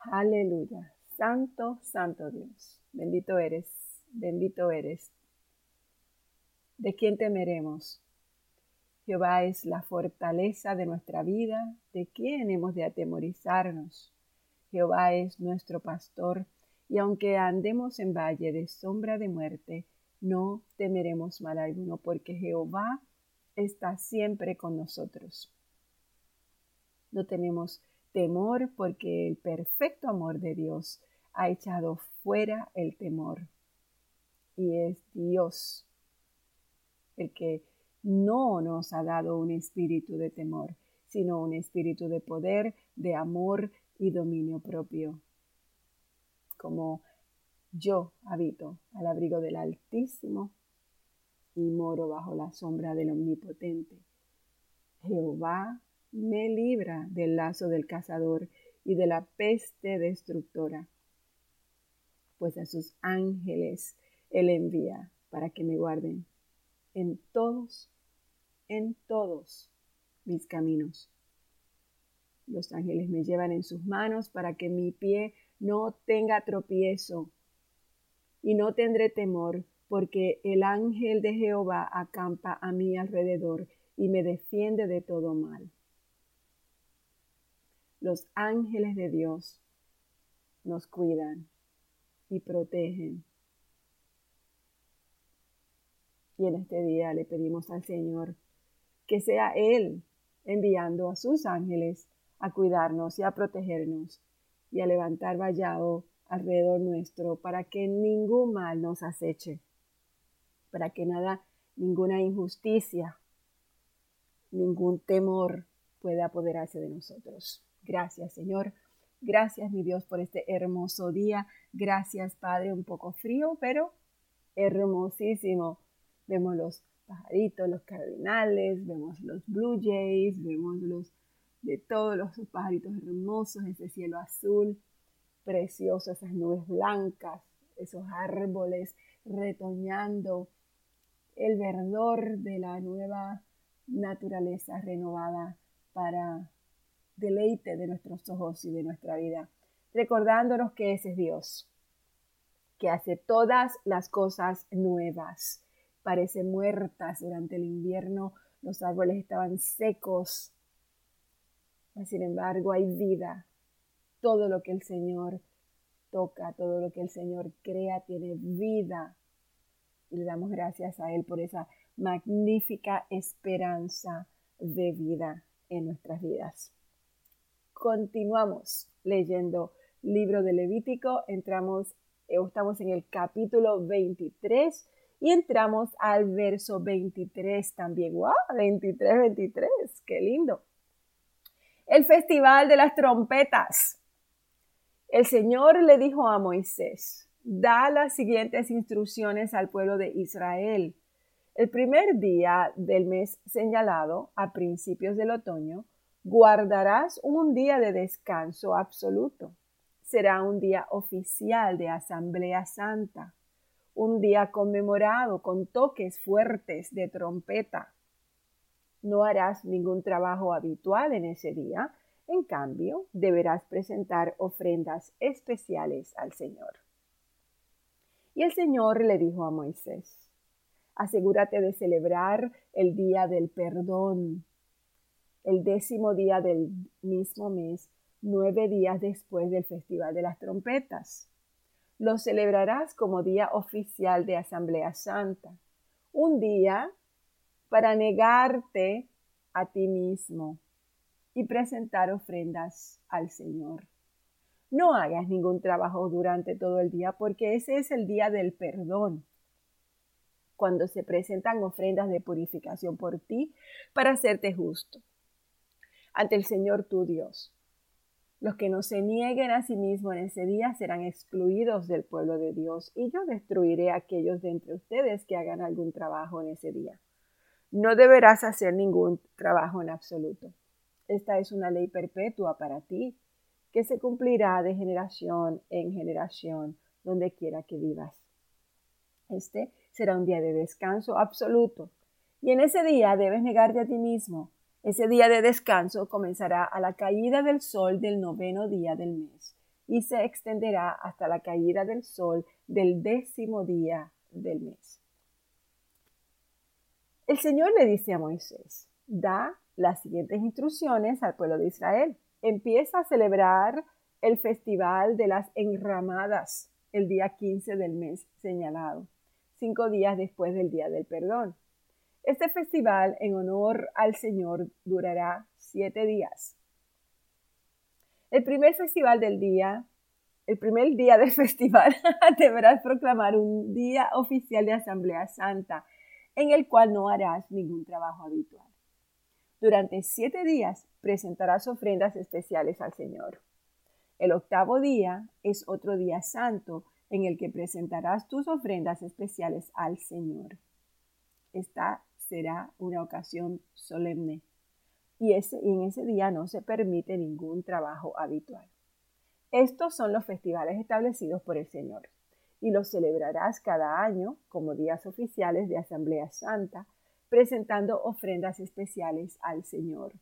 Aleluya. Santo, santo Dios. Bendito eres, bendito eres. ¿De quién temeremos? Jehová es la fortaleza de nuestra vida. ¿De quién hemos de atemorizarnos? Jehová es nuestro pastor, y aunque andemos en valle de sombra de muerte, no temeremos mal alguno, porque Jehová está siempre con nosotros. No tenemos temor porque el perfecto amor de Dios ha echado fuera el temor. Y es Dios el que no nos ha dado un espíritu de temor, sino un espíritu de poder, de amor y dominio propio. Como yo habito al abrigo del Altísimo y moro bajo la sombra del Omnipotente. Jehová me libra del lazo del cazador y de la peste destructora, pues a sus ángeles él envía para que me guarden en todos, en todos mis caminos. Los ángeles me llevan en sus manos para que mi pie no tenga tropiezo y no tendré temor, porque el ángel de Jehová acampa a mi alrededor y me defiende de todo mal. Los ángeles de Dios nos cuidan y protegen. Y en este día le pedimos al Señor que sea Él enviando a sus ángeles a cuidarnos y a protegernos y a levantar vallado alrededor nuestro para que ningún mal nos aceche, para que nada, ninguna injusticia, ningún temor pueda apoderarse de nosotros. Gracias, Señor. Gracias, mi Dios, por este hermoso día. Gracias, Padre, un poco frío, pero hermosísimo. Vemos los pajaritos, los cardinales, vemos los blue jays, vemos los de todos los pajaritos hermosos, ese cielo azul precioso, esas nubes blancas, esos árboles retoñando, el verdor de la nueva naturaleza renovada para deleite de nuestros ojos y de nuestra vida, recordándonos que ese es Dios, que hace todas las cosas nuevas. Parece muertas durante el invierno, los árboles estaban secos, sin embargo hay vida. Todo lo que el Señor toca, todo lo que el Señor crea tiene vida. Y le damos gracias a Él por esa magnífica esperanza de vida en nuestras vidas. Continuamos leyendo libro de Levítico, entramos, eh, estamos en el capítulo 23 y entramos al verso 23 también. ¡Wow! 23, 23, qué lindo. El festival de las trompetas. El Señor le dijo a Moisés, da las siguientes instrucciones al pueblo de Israel. El primer día del mes señalado, a principios del otoño, guardarás un día de descanso absoluto. Será un día oficial de Asamblea Santa, un día conmemorado con toques fuertes de trompeta. No harás ningún trabajo habitual en ese día, en cambio, deberás presentar ofrendas especiales al Señor. Y el Señor le dijo a Moisés, asegúrate de celebrar el día del perdón el décimo día del mismo mes, nueve días después del Festival de las Trompetas. Lo celebrarás como día oficial de Asamblea Santa, un día para negarte a ti mismo y presentar ofrendas al Señor. No hagas ningún trabajo durante todo el día porque ese es el día del perdón, cuando se presentan ofrendas de purificación por ti para hacerte justo ante el Señor tu Dios. Los que no se nieguen a sí mismos en ese día serán excluidos del pueblo de Dios, y yo destruiré a aquellos de entre ustedes que hagan algún trabajo en ese día. No deberás hacer ningún trabajo en absoluto. Esta es una ley perpetua para ti, que se cumplirá de generación en generación, donde quiera que vivas. Este será un día de descanso absoluto, y en ese día debes negarte a ti mismo ese día de descanso comenzará a la caída del sol del noveno día del mes. y se extenderá hasta la caída del sol del décimo día del mes. El Señor le dice a Moisés, da las siguientes instrucciones al pueblo de Israel. Empieza a celebrar el festival de las enramadas el día 15 del mes señalado, cinco días después del día del perdón. Este festival en honor al Señor durará siete días. El primer festival del día, el primer día del festival, deberás proclamar un día oficial de Asamblea Santa, en el cual no harás ningún trabajo habitual. Durante siete días presentarás ofrendas especiales al Señor. El octavo día es otro día santo en el que presentarás tus ofrendas especiales al Señor. Esta será una ocasión solemne y, en ese día no se permite ningún trabajo habitual. Estos son los festivales establecidos por el Señor y los celebrarás cada año como días oficiales de Asamblea Santa, presentando ofrendas especiales al Señor.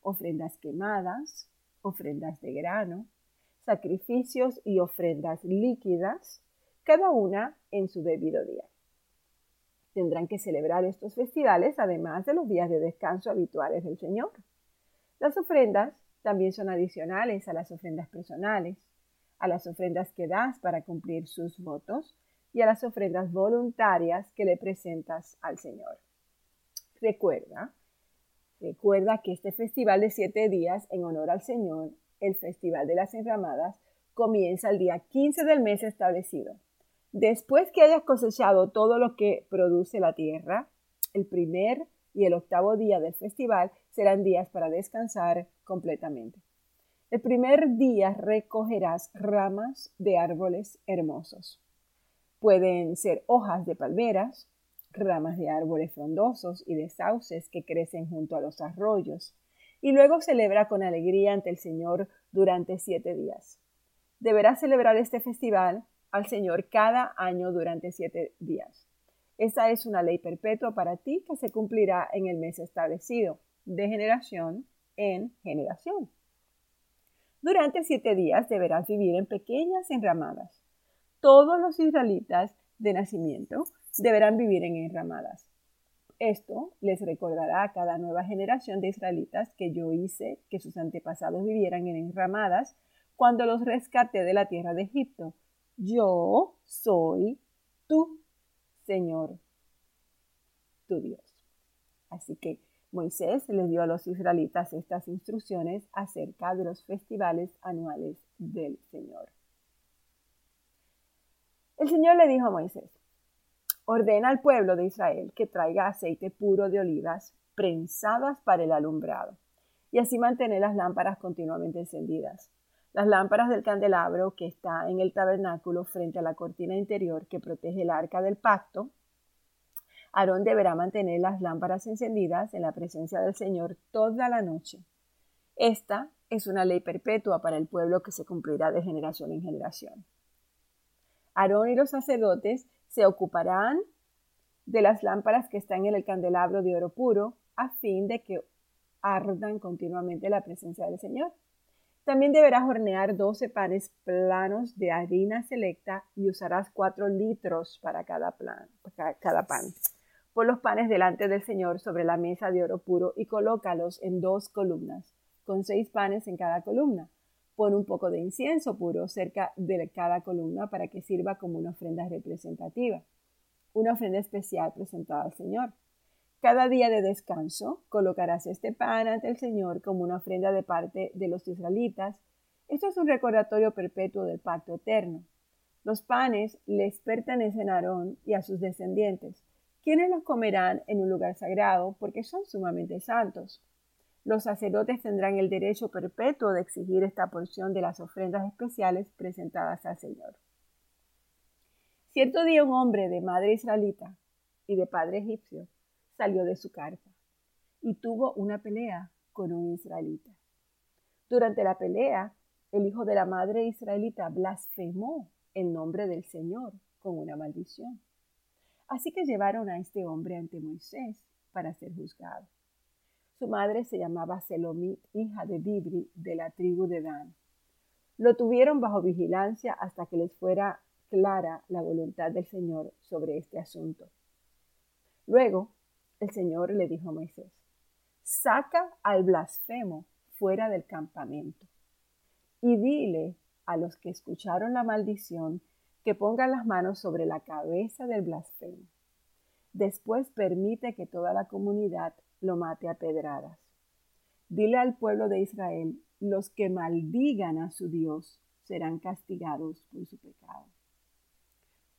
Ofrendas quemadas, ofrendas de grano, sacrificios y ofrendas líquidas, cada una en su debido día tendrán que celebrar estos festivales además de los días de descanso habituales del Señor. Las ofrendas también son adicionales a las ofrendas personales, a las ofrendas que das para cumplir sus votos y a las ofrendas voluntarias que le presentas al Señor. Recuerda, recuerda que este festival de siete días en honor al Señor, el Festival de las Enramadas, comienza el día 15 del mes establecido Después que hayas cosechado todo lo que produce la tierra, el primer y el octavo día del festival serán días para descansar completamente. El primer día recogerás ramas de árboles hermosos. Pueden ser hojas de palmeras, ramas de árboles frondosos y de sauces que crecen junto a los arroyos, y luego celebra con alegría ante el Señor durante siete días. Deberás celebrar este festival al Señor cada año durante siete días. Esta es una ley perpetua para ti que se cumplirá en el mes establecido, de generación en generación. Durante siete días deberás vivir en pequeñas enramadas. Todos los israelitas de nacimiento deberán vivir en enramadas. Esto les recordará a cada nueva generación de israelitas que yo hice que sus antepasados vivieran en enramadas cuando los rescaté de la tierra de Egipto yo soy tu Señor, tu Dios. Así que Moisés les dio a los israelitas estas instrucciones acerca de los festivales anuales del Señor. El Señor le dijo a Moisés, ordena al pueblo de Israel que traiga aceite puro de olivas prensadas para el alumbrado y así mantener las lámparas continuamente encendidas las lámparas del candelabro que está en el tabernáculo frente a la cortina interior que protege el arca del pacto. Aarón deberá mantener las lámparas encendidas en la presencia del Señor toda la noche. Esta es una ley perpetua para el pueblo que se cumplirá de generación en generación. Aarón y los sacerdotes se ocuparán de las lámparas que están en el candelabro de oro puro a fin de que ardan continuamente la presencia del Señor. También deberás hornear 12 panes planos de harina selecta y usarás 4 litros para cada, pan. Pon los panes delante del Señor sobre la mesa de oro puro y colócalos en dos columnas, con seis panes en cada columna. Pon un poco de incienso puro cerca de cada columna para que sirva como una ofrenda representativa, una ofrenda especial presentada al Señor. Cada día de descanso colocarás este pan ante el Señor como una ofrenda de parte de los israelitas. Esto es un recordatorio perpetuo del pacto eterno. Los panes les pertenecen a Aarón y a sus descendientes, quienes los comerán en un lugar sagrado porque son sumamente santos. Los sacerdotes tendrán el derecho perpetuo de exigir esta porción de las ofrendas especiales presentadas al Señor. Cierto día un hombre de madre israelita y de padre egipcio salió de su carpa y tuvo una pelea con un israelita. Durante la pelea, el hijo de la madre israelita blasfemó el nombre del Señor con una maldición. Así que llevaron a este hombre ante Moisés para ser juzgado. Su madre se llamaba Selomit, hija de Dibri, de la tribu de Dan. Lo tuvieron bajo vigilancia hasta que les fuera clara la voluntad del Señor sobre este asunto. Luego, el Señor le dijo a Moisés, saca al blasfemo fuera del campamento y dile a los que escucharon la maldición que pongan las manos sobre la cabeza del blasfemo. Después permite que toda la comunidad lo mate a pedradas. Dile al pueblo de Israel, los que maldigan a su Dios serán castigados por su pecado.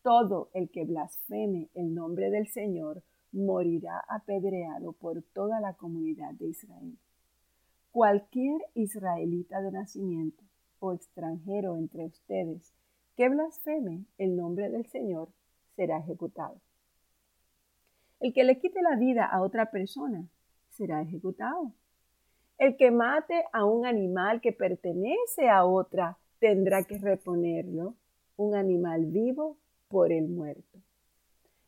Todo el que blasfeme el nombre del Señor morirá apedreado por toda la comunidad de Israel. Cualquier israelita de nacimiento o extranjero entre ustedes que blasfeme el nombre del Señor será ejecutado. El que le quite la vida a otra persona será ejecutado. El que mate a un animal que pertenece a otra tendrá que reponerlo, un animal vivo por el muerto.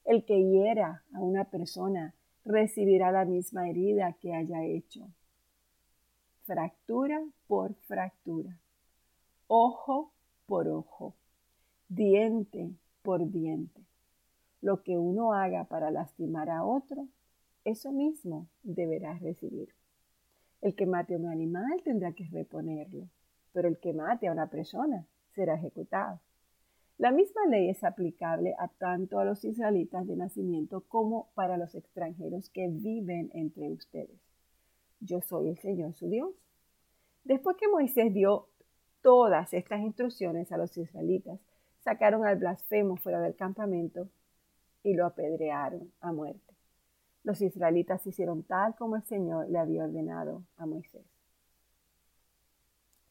El que hiera a una persona recibirá la misma herida que haya hecho. Fractura por fractura, ojo por ojo, diente por diente. Lo que uno haga para lastimar a otro, eso mismo deberá recibir. El que mate a un animal tendrá que reponerlo, pero el que mate a una persona será ejecutado. La misma ley es aplicable a tanto a los israelitas de nacimiento como para los extranjeros que viven entre ustedes. Yo soy el Señor su Dios. Después que Moisés dio todas estas instrucciones a los israelitas, sacaron al blasfemo fuera del campamento y lo apedrearon a muerte. Los israelitas hicieron tal como el Señor le había ordenado a Moisés.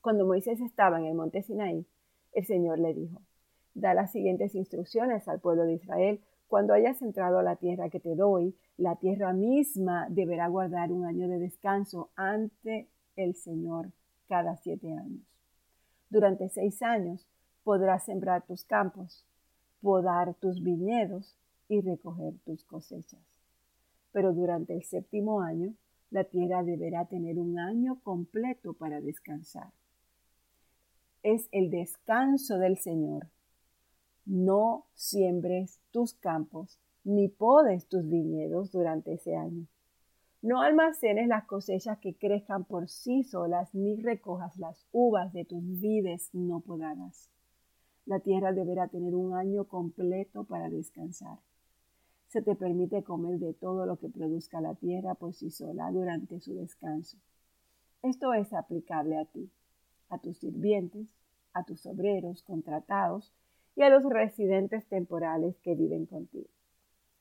Cuando Moisés estaba en el monte Sinaí, el Señor le dijo, da las siguientes instrucciones al pueblo de Israel. Cuando hayas entrado a la tierra que te doy, la tierra misma deberá guardar un año de descanso ante el Señor cada siete años. Durante seis años podrás sembrar tus campos, podar tus viñedos y recoger tus cosechas. Pero durante el séptimo año, la tierra deberá tener un año completo para descansar. Es el descanso del Señor no siembres tus campos, ni podes tus viñedos durante ese año. No almacenes las cosechas que crezcan por sí solas, ni recojas las uvas de tus vides no podadas. La tierra deberá tener un año completo para descansar. Se te permite comer de todo lo que produzca la tierra por sí sola durante su descanso. Esto es aplicable a ti, a tus sirvientes, a tus obreros contratados y a los residentes temporales que viven contigo.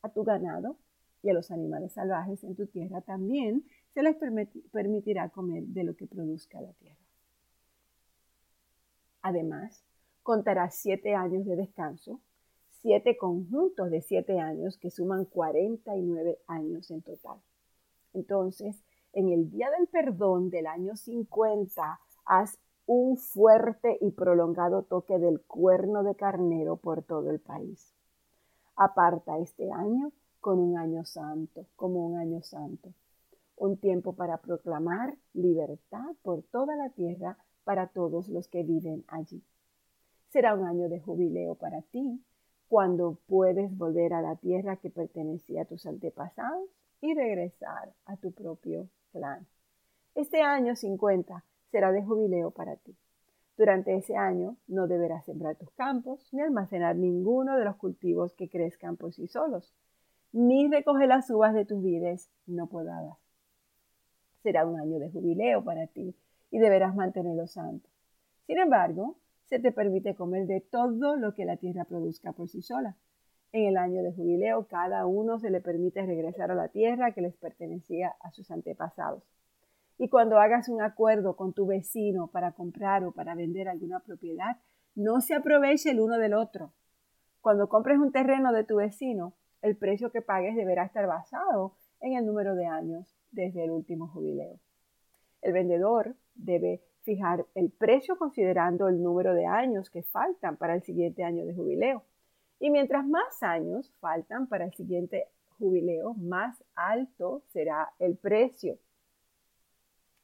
A tu ganado y a los animales salvajes en tu tierra también se les permitirá comer de lo que produzca la tierra. Además, contarás siete años de descanso, siete conjuntos de siete años que suman 49 años en total. Entonces, en el día del perdón del año 50, haz un fuerte y prolongado toque del cuerno de carnero por todo el país. Aparta este año con un año santo, como un año santo, un tiempo para proclamar libertad por toda la tierra para todos los que viven allí. Será un año de jubileo para ti, cuando puedes volver a la tierra que pertenecía a tus antepasados y regresar a tu propio clan. Este año 50 será de jubileo para ti. Durante ese año no deberás sembrar tus campos ni almacenar ninguno de los cultivos que crezcan por sí solos, ni recoger las uvas de tus vides no podadas. Será un año de jubileo para ti y deberás mantenerlo santo. Sin embargo, se te permite comer de todo lo que la tierra produzca por sí sola. En el año de jubileo, cada uno se le permite regresar a la tierra que les pertenecía a sus antepasados. Y cuando hagas un acuerdo con tu vecino para comprar o para vender alguna propiedad, no se aproveche el uno del otro. Cuando compres un terreno de tu vecino, el precio que pagues deberá estar basado en el número de años desde el último jubileo. El vendedor debe fijar el precio considerando el número de años que faltan para el siguiente año de jubileo. Y mientras más años faltan para el siguiente jubileo, más alto será el precio.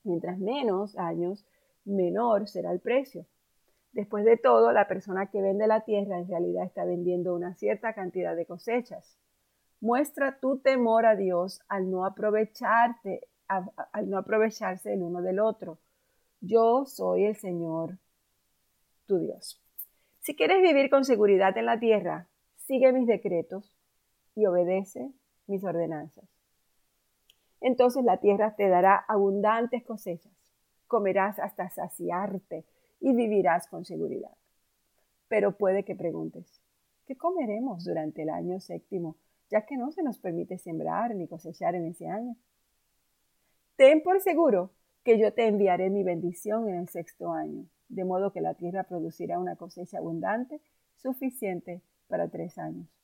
Mientras menos años, menor será el precio. Después de todo, la persona que vende la tierra en realidad está vendiendo una cierta cantidad de cosechas. Muestra tu temor a Dios al no aprovecharte, al no aprovecharse el uno del otro. Yo soy el Señor, tu Dios. Si quieres vivir con seguridad en la tierra, sigue mis decretos y obedece mis ordenanzas. Entonces la tierra te dará abundantes cosechas, comerás hasta saciarte y vivirás con seguridad. Pero puede que preguntes, ¿qué comeremos durante el año séptimo, ya que no se nos permite sembrar ni cosechar en ese año? Ten por seguro que yo te enviaré mi bendición en el sexto año, de modo que la tierra producirá una cosecha abundante, suficiente para tres años.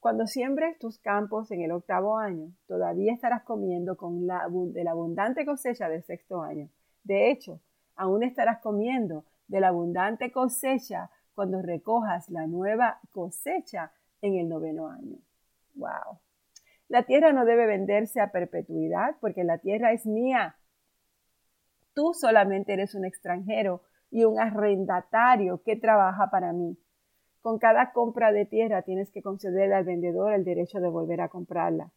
Cuando siembres tus campos en el octavo año, todavía estarás comiendo con la, de la abundante cosecha del sexto año. De hecho, aún estarás comiendo de la abundante cosecha cuando recojas la nueva cosecha en el noveno año. ¡Wow! La tierra no debe venderse a perpetuidad porque la tierra es mía. Tú solamente eres un extranjero y un arrendatario que trabaja para mí. Con cada compra de tierra tienes que concederle al vendedor el derecho de volver a comprarla.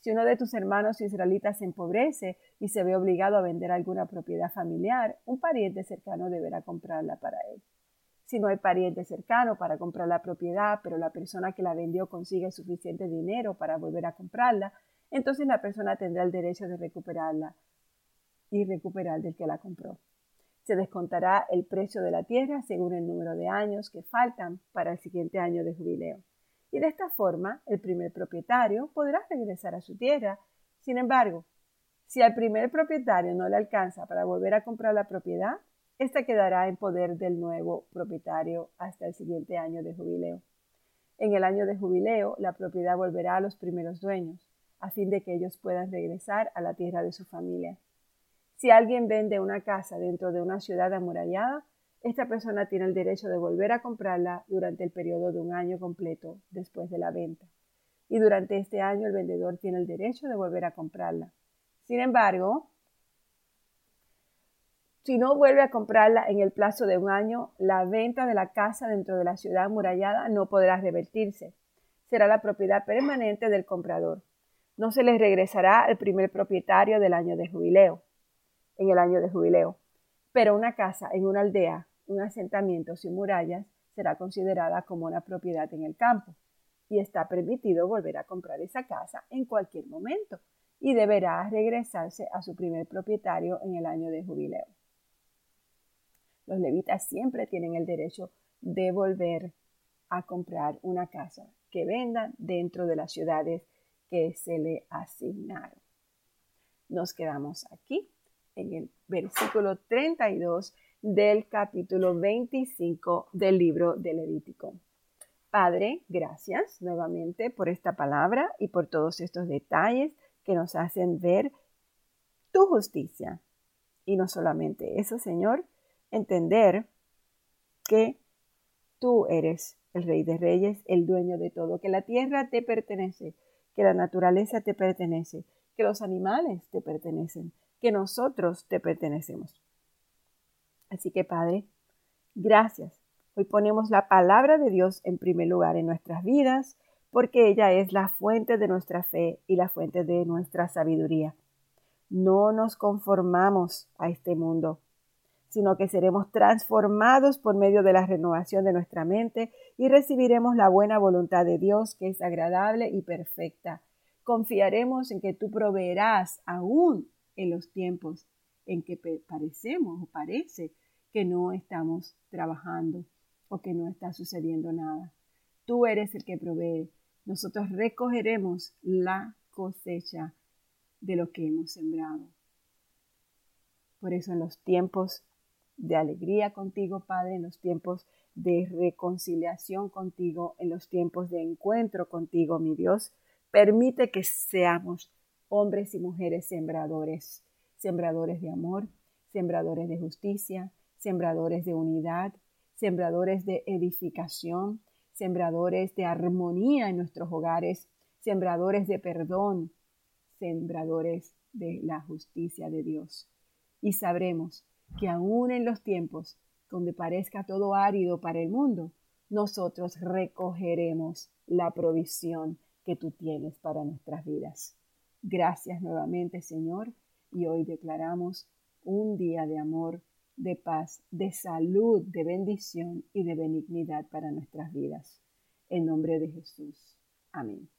Si uno de tus hermanos israelitas se empobrece y se ve obligado a vender alguna propiedad familiar, un pariente cercano deberá comprarla para él. Si no hay pariente cercano para comprar la propiedad, pero la persona que la vendió consigue suficiente dinero para volver a comprarla, entonces la persona tendrá el derecho de recuperarla y recuperar del que la compró. Se descontará el precio de la tierra según el número de años que faltan para el siguiente año de jubileo y de esta forma el primer propietario podrá regresar a su tierra. Sin embargo, si al primer propietario no le alcanza para volver a comprar la propiedad, ésta quedará en poder del nuevo propietario hasta el siguiente año de jubileo. En el año de jubileo, la propiedad volverá a los primeros dueños, a fin de que ellos puedan regresar a la tierra de su familia. Si alguien vende una casa dentro de una ciudad amurallada, esta persona tiene el derecho de volver a comprarla durante el periodo de un año completo después de la venta. Y durante este año el vendedor tiene el derecho de volver a comprarla. Sin embargo, si no vuelve a comprarla en el plazo de un año, la venta de la casa dentro de la ciudad amurallada no podrá revertirse. Será la propiedad permanente del comprador. No se le regresará al primer propietario del año de jubileo, en el año de jubileo. Pero una casa en una aldea un asentamiento sin murallas será considerada como una propiedad en el campo y está permitido volver a comprar esa casa en cualquier momento y deberá regresarse a su primer propietario en el año de jubileo. Los levitas siempre tienen el derecho de volver a comprar una casa que vendan dentro de las ciudades que se le asignaron. Nos quedamos aquí en el versículo 32 del capítulo 25 del libro de Levítico. Padre, gracias nuevamente por esta palabra y por todos estos detalles que nos hacen ver tu justicia. Y no solamente eso, Señor, entender que tú eres el Rey de Reyes, el dueño de todo, que la tierra te pertenece, que la naturaleza te pertenece, que los animales te pertenecen, que nosotros te pertenecemos. Así que Padre, gracias. Hoy ponemos la palabra de Dios en primer lugar en nuestras vidas porque ella es la fuente de nuestra fe y la fuente de nuestra sabiduría. No nos conformamos a este mundo, sino que seremos transformados por medio de la renovación de nuestra mente y recibiremos la buena voluntad de Dios que es agradable y perfecta. Confiaremos en que tú proveerás aún en los tiempos en que parecemos o parece que no estamos trabajando o que no está sucediendo nada. Tú eres el que provee. Nosotros recogeremos la cosecha de lo que hemos sembrado. Por eso en los tiempos de alegría contigo, Padre, en los tiempos de reconciliación contigo, en los tiempos de encuentro contigo, mi Dios, permite que seamos hombres y mujeres sembradores, sembradores de amor, sembradores de justicia, sembradores de unidad, sembradores de edificación, sembradores de armonía en nuestros hogares, sembradores de perdón, sembradores de la justicia de Dios. Y sabremos que aún en los tiempos donde parezca todo árido para el mundo, nosotros recogeremos la provisión que tú tienes para nuestras vidas. Gracias nuevamente, Señor, y hoy declaramos un día de amor, de paz, de salud, de bendición y de benignidad para nuestras vidas. En nombre de Jesús. Amén.